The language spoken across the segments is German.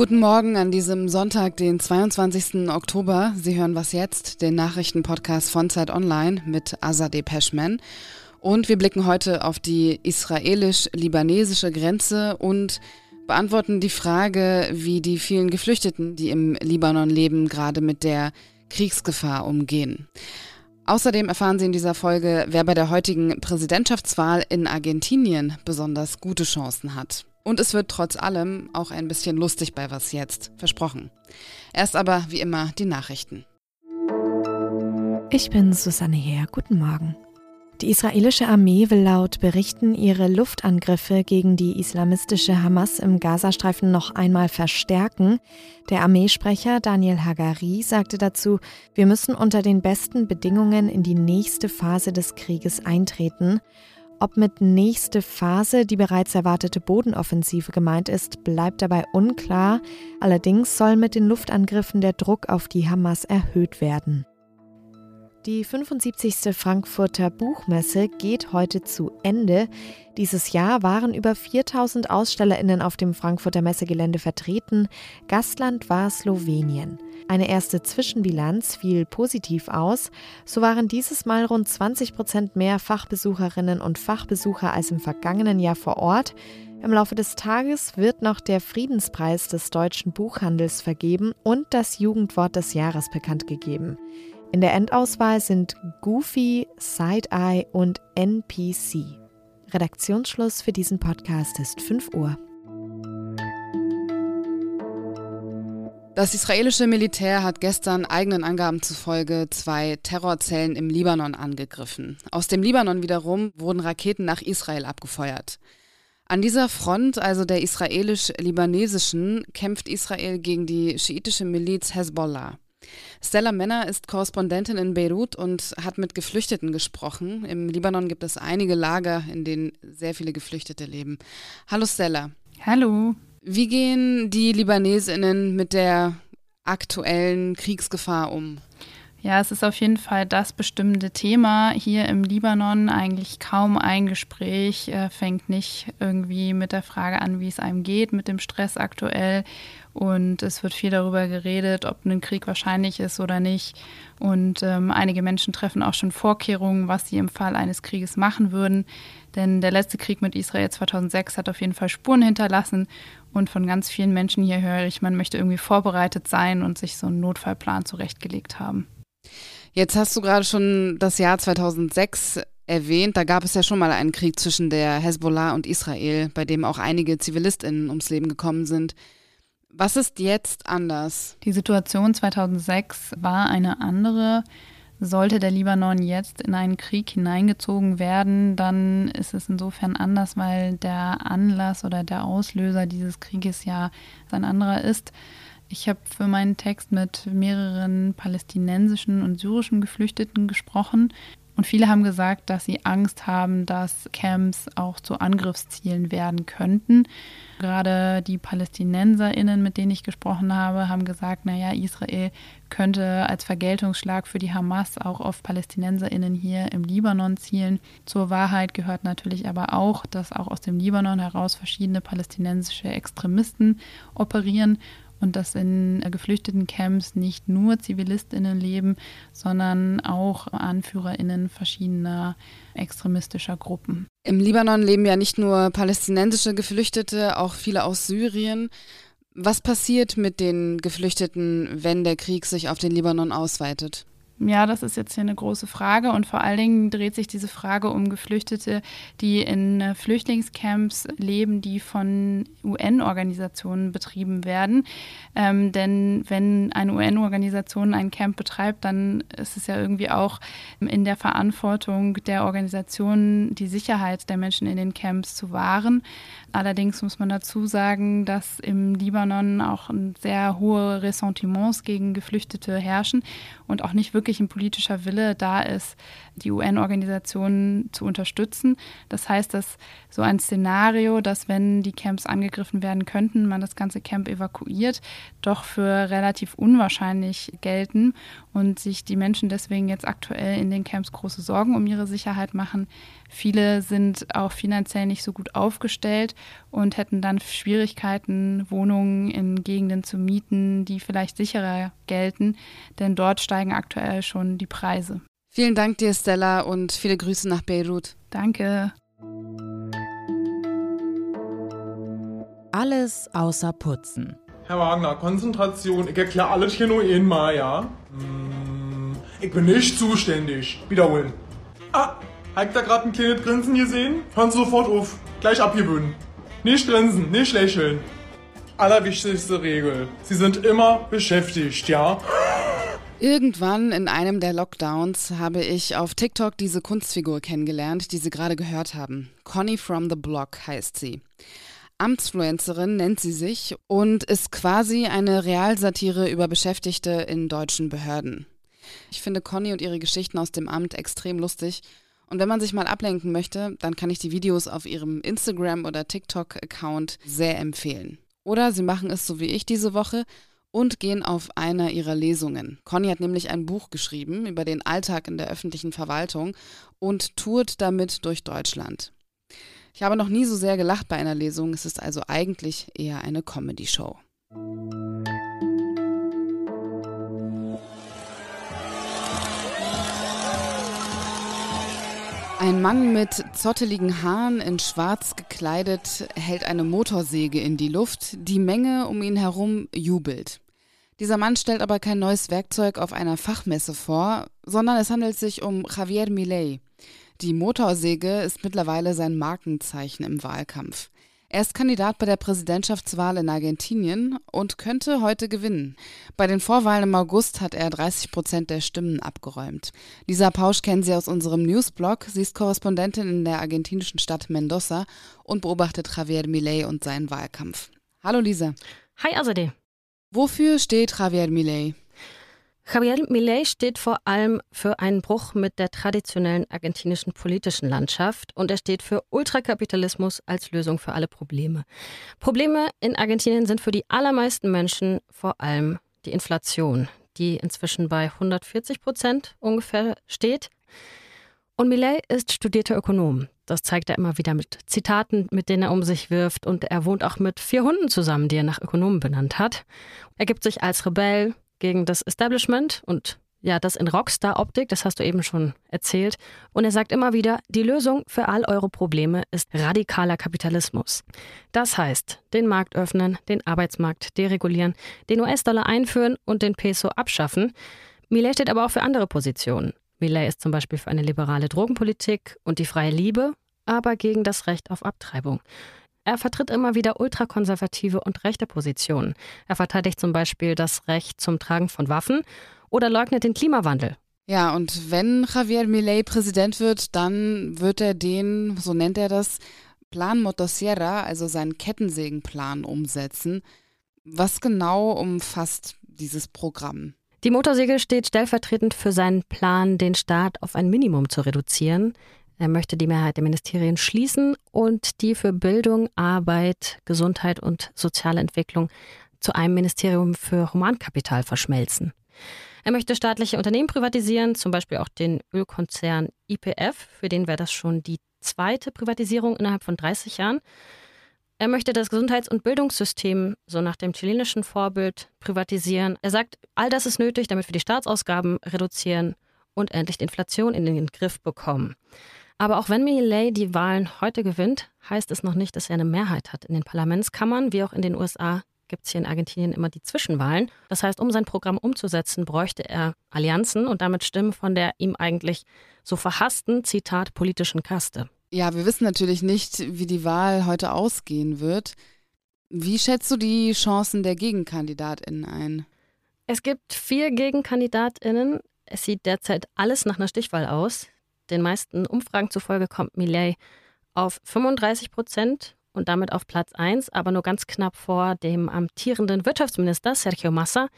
Guten Morgen an diesem Sonntag, den 22. Oktober. Sie hören was jetzt, den Nachrichtenpodcast von Zeit Online mit Azadeh Peschman. Und wir blicken heute auf die israelisch-libanesische Grenze und beantworten die Frage, wie die vielen Geflüchteten, die im Libanon leben, gerade mit der Kriegsgefahr umgehen. Außerdem erfahren Sie in dieser Folge, wer bei der heutigen Präsidentschaftswahl in Argentinien besonders gute Chancen hat. Und es wird trotz allem auch ein bisschen lustig bei Was jetzt, versprochen. Erst aber wie immer die Nachrichten. Ich bin Susanne Heer. Guten Morgen. Die israelische Armee will laut Berichten ihre Luftangriffe gegen die islamistische Hamas im Gazastreifen noch einmal verstärken. Der Armeesprecher Daniel Hagari sagte dazu, wir müssen unter den besten Bedingungen in die nächste Phase des Krieges eintreten. Ob mit nächste Phase die bereits erwartete Bodenoffensive gemeint ist, bleibt dabei unklar. Allerdings soll mit den Luftangriffen der Druck auf die Hamas erhöht werden. Die 75. Frankfurter Buchmesse geht heute zu Ende. Dieses Jahr waren über 4000 Ausstellerinnen auf dem Frankfurter Messegelände vertreten. Gastland war Slowenien. Eine erste Zwischenbilanz fiel positiv aus. So waren dieses Mal rund 20 Prozent mehr Fachbesucherinnen und Fachbesucher als im vergangenen Jahr vor Ort. Im Laufe des Tages wird noch der Friedenspreis des deutschen Buchhandels vergeben und das Jugendwort des Jahres bekannt gegeben. In der Endauswahl sind Goofy, Side-Eye und NPC. Redaktionsschluss für diesen Podcast ist 5 Uhr. Das israelische Militär hat gestern eigenen Angaben zufolge zwei Terrorzellen im Libanon angegriffen. Aus dem Libanon wiederum wurden Raketen nach Israel abgefeuert. An dieser Front, also der israelisch-libanesischen, kämpft Israel gegen die schiitische Miliz Hezbollah. Stella Menner ist Korrespondentin in Beirut und hat mit Geflüchteten gesprochen. Im Libanon gibt es einige Lager, in denen sehr viele Geflüchtete leben. Hallo Stella. Hallo. Wie gehen die Libanesinnen mit der aktuellen Kriegsgefahr um? Ja, es ist auf jeden Fall das bestimmende Thema hier im Libanon. Eigentlich kaum ein Gespräch äh, fängt nicht irgendwie mit der Frage an, wie es einem geht mit dem Stress aktuell. Und es wird viel darüber geredet, ob ein Krieg wahrscheinlich ist oder nicht. Und ähm, einige Menschen treffen auch schon Vorkehrungen, was sie im Fall eines Krieges machen würden. Denn der letzte Krieg mit Israel 2006 hat auf jeden Fall Spuren hinterlassen. Und von ganz vielen Menschen hier höre ich, man möchte irgendwie vorbereitet sein und sich so einen Notfallplan zurechtgelegt haben. Jetzt hast du gerade schon das Jahr 2006 erwähnt. Da gab es ja schon mal einen Krieg zwischen der Hezbollah und Israel, bei dem auch einige Zivilistinnen ums Leben gekommen sind. Was ist jetzt anders? Die Situation 2006 war eine andere. Sollte der Libanon jetzt in einen Krieg hineingezogen werden, dann ist es insofern anders, weil der Anlass oder der Auslöser dieses Krieges ja ein anderer ist. Ich habe für meinen Text mit mehreren palästinensischen und syrischen Geflüchteten gesprochen. Und viele haben gesagt, dass sie Angst haben, dass Camps auch zu Angriffszielen werden könnten. Gerade die PalästinenserInnen, mit denen ich gesprochen habe, haben gesagt, naja, Israel könnte als Vergeltungsschlag für die Hamas auch auf PalästinenserInnen hier im Libanon zielen. Zur Wahrheit gehört natürlich aber auch, dass auch aus dem Libanon heraus verschiedene palästinensische Extremisten operieren und dass in geflüchteten Camps nicht nur Zivilistinnen leben, sondern auch Anführerinnen verschiedener extremistischer Gruppen. Im Libanon leben ja nicht nur palästinensische Geflüchtete, auch viele aus Syrien. Was passiert mit den Geflüchteten, wenn der Krieg sich auf den Libanon ausweitet? Ja, das ist jetzt hier eine große Frage und vor allen Dingen dreht sich diese Frage um Geflüchtete, die in äh, Flüchtlingscamps leben, die von UN-Organisationen betrieben werden. Ähm, denn wenn eine UN-Organisation ein Camp betreibt, dann ist es ja irgendwie auch in der Verantwortung der Organisation, die Sicherheit der Menschen in den Camps zu wahren. Allerdings muss man dazu sagen, dass im Libanon auch sehr hohe Ressentiments gegen Geflüchtete herrschen und auch nicht wirklich ein politischer Wille da ist, die UN-Organisation zu unterstützen. Das heißt, dass so ein Szenario, dass wenn die Camps angegriffen werden könnten, man das ganze Camp evakuiert, doch für relativ unwahrscheinlich gelten und sich die Menschen deswegen jetzt aktuell in den Camps große Sorgen um ihre Sicherheit machen. Viele sind auch finanziell nicht so gut aufgestellt und hätten dann Schwierigkeiten, Wohnungen in Gegenden zu mieten, die vielleicht sicherer gelten, denn dort steigen aktuell schon die Preise. Vielen Dank dir, Stella, und viele Grüße nach Beirut. Danke. Alles außer Putzen. Herr Wagner, Konzentration. Ich erkläre alles hier nur einmal, ja? Hm, ich bin nicht zuständig. Wiederholen. Ah, habt ihr gerade ein kleines Grinsen gesehen? Hören Sie sofort auf. Gleich abgewöhnen. Nicht grinsen, nicht lächeln. Allerwichtigste Regel. Sie sind immer beschäftigt, ja? Irgendwann in einem der Lockdowns habe ich auf TikTok diese Kunstfigur kennengelernt, die Sie gerade gehört haben. Connie from the Block heißt sie. Amtsfluencerin nennt sie sich und ist quasi eine Realsatire über Beschäftigte in deutschen Behörden. Ich finde Conny und ihre Geschichten aus dem Amt extrem lustig. Und wenn man sich mal ablenken möchte, dann kann ich die Videos auf ihrem Instagram- oder TikTok-Account sehr empfehlen. Oder sie machen es so wie ich diese Woche und gehen auf einer ihrer Lesungen. Conny hat nämlich ein Buch geschrieben über den Alltag in der öffentlichen Verwaltung und tourt damit durch Deutschland. Ich habe noch nie so sehr gelacht bei einer Lesung, es ist also eigentlich eher eine Comedy-Show. Ein Mann mit zotteligen Haaren in schwarz gekleidet hält eine Motorsäge in die Luft. Die Menge um ihn herum jubelt. Dieser Mann stellt aber kein neues Werkzeug auf einer Fachmesse vor, sondern es handelt sich um Javier Milei. Die Motorsäge ist mittlerweile sein Markenzeichen im Wahlkampf. Er ist Kandidat bei der Präsidentschaftswahl in Argentinien und könnte heute gewinnen. Bei den Vorwahlen im August hat er 30 Prozent der Stimmen abgeräumt. Lisa Pausch kennen Sie aus unserem Newsblog. Sie ist Korrespondentin in der argentinischen Stadt Mendoza und beobachtet Javier Milei und seinen Wahlkampf. Hallo Lisa. Hi Azadeh. Wofür steht Javier Milei? Javier Milei steht vor allem für einen Bruch mit der traditionellen argentinischen politischen Landschaft und er steht für Ultrakapitalismus als Lösung für alle Probleme. Probleme in Argentinien sind für die allermeisten Menschen vor allem die Inflation, die inzwischen bei 140 Prozent ungefähr steht. Und Millet ist studierter Ökonom. Das zeigt er immer wieder mit Zitaten, mit denen er um sich wirft. Und er wohnt auch mit vier Hunden zusammen, die er nach Ökonomen benannt hat. Er gibt sich als Rebell, gegen das Establishment und ja, das in Rockstar-Optik, das hast du eben schon erzählt. Und er sagt immer wieder, die Lösung für all eure Probleme ist radikaler Kapitalismus. Das heißt, den Markt öffnen, den Arbeitsmarkt deregulieren, den US-Dollar einführen und den Peso abschaffen. Millet steht aber auch für andere Positionen. Millet ist zum Beispiel für eine liberale Drogenpolitik und die freie Liebe, aber gegen das Recht auf Abtreibung. Er vertritt immer wieder ultrakonservative und rechte Positionen. Er verteidigt zum Beispiel das Recht zum Tragen von Waffen oder leugnet den Klimawandel. Ja, und wenn Javier Milei Präsident wird, dann wird er den, so nennt er das, Plan Motosierra, also seinen Kettensägenplan, umsetzen. Was genau umfasst dieses Programm? Die Motorsäge steht stellvertretend für seinen Plan, den Staat auf ein Minimum zu reduzieren. Er möchte die Mehrheit der Ministerien schließen und die für Bildung, Arbeit, Gesundheit und soziale Entwicklung zu einem Ministerium für Humankapital verschmelzen. Er möchte staatliche Unternehmen privatisieren, zum Beispiel auch den Ölkonzern IPF, für den wäre das schon die zweite Privatisierung innerhalb von 30 Jahren. Er möchte das Gesundheits- und Bildungssystem so nach dem chilenischen Vorbild privatisieren. Er sagt, all das ist nötig, damit wir die Staatsausgaben reduzieren und endlich die Inflation in den Griff bekommen. Aber auch wenn Millet die Wahlen heute gewinnt, heißt es noch nicht, dass er eine Mehrheit hat. In den Parlamentskammern, wie auch in den USA, gibt es hier in Argentinien immer die Zwischenwahlen. Das heißt, um sein Programm umzusetzen, bräuchte er Allianzen und damit Stimmen von der ihm eigentlich so verhassten, Zitat, politischen Kaste. Ja, wir wissen natürlich nicht, wie die Wahl heute ausgehen wird. Wie schätzt du die Chancen der GegenkandidatInnen ein? Es gibt vier GegenkandidatInnen. Es sieht derzeit alles nach einer Stichwahl aus. Den meisten Umfragen zufolge kommt Millet auf 35 Prozent und damit auf Platz 1, aber nur ganz knapp vor dem amtierenden Wirtschaftsminister Sergio Massa,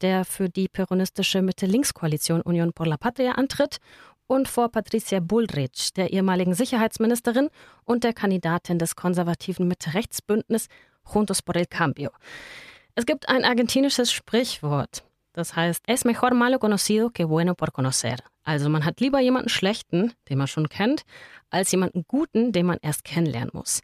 der für die peronistische Mitte-Links-Koalition Union por la Patria antritt, und vor Patricia Bullrich, der ehemaligen Sicherheitsministerin und der Kandidatin des konservativen Mitte-Rechts-Bündnis Juntos por el Cambio. Es gibt ein argentinisches Sprichwort. Das heißt, es mejor malo conocido que bueno por conocer. Also man hat lieber jemanden schlechten, den man schon kennt, als jemanden guten, den man erst kennenlernen muss.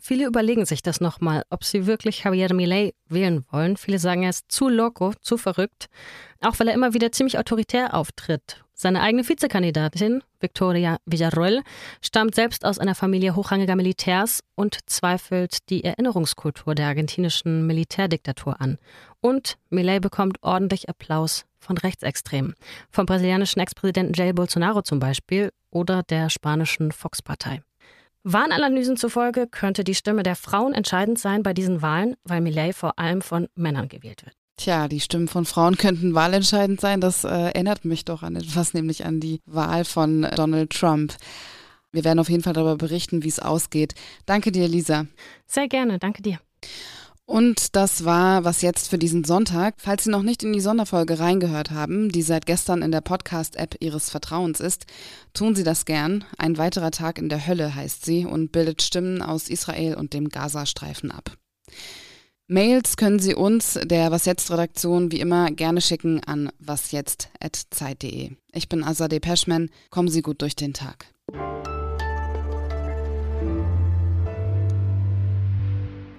Viele überlegen sich das nochmal, ob sie wirklich Javier Milei wählen wollen. Viele sagen, er ist zu loco, zu verrückt, auch weil er immer wieder ziemlich autoritär auftritt. Seine eigene Vizekandidatin, Victoria Villarroel, stammt selbst aus einer Familie hochrangiger Militärs und zweifelt die Erinnerungskultur der argentinischen Militärdiktatur an. Und Milei bekommt ordentlich Applaus von Rechtsextremen, vom brasilianischen Ex-Präsidenten Jair Bolsonaro zum Beispiel oder der spanischen Fox-Partei. Warnanalysen zufolge könnte die Stimme der Frauen entscheidend sein bei diesen Wahlen, weil Millet vor allem von Männern gewählt wird. Tja, die Stimmen von Frauen könnten wahlentscheidend sein. Das äh, erinnert mich doch an etwas, nämlich an die Wahl von Donald Trump. Wir werden auf jeden Fall darüber berichten, wie es ausgeht. Danke dir, Lisa. Sehr gerne, danke dir. Und das war was jetzt für diesen Sonntag. Falls Sie noch nicht in die Sonderfolge reingehört haben, die seit gestern in der Podcast-App Ihres Vertrauens ist, tun Sie das gern. Ein weiterer Tag in der Hölle heißt sie und bildet Stimmen aus Israel und dem Gazastreifen ab. Mails können Sie uns, der Was jetzt Redaktion, wie immer gerne schicken an wasjetzt.zeit.de. Ich bin Azadeh Peschman. Kommen Sie gut durch den Tag.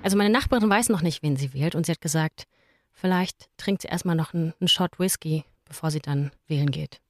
Also meine Nachbarin weiß noch nicht, wen sie wählt und sie hat gesagt, vielleicht trinkt sie erstmal noch einen, einen Shot Whisky, bevor sie dann wählen geht.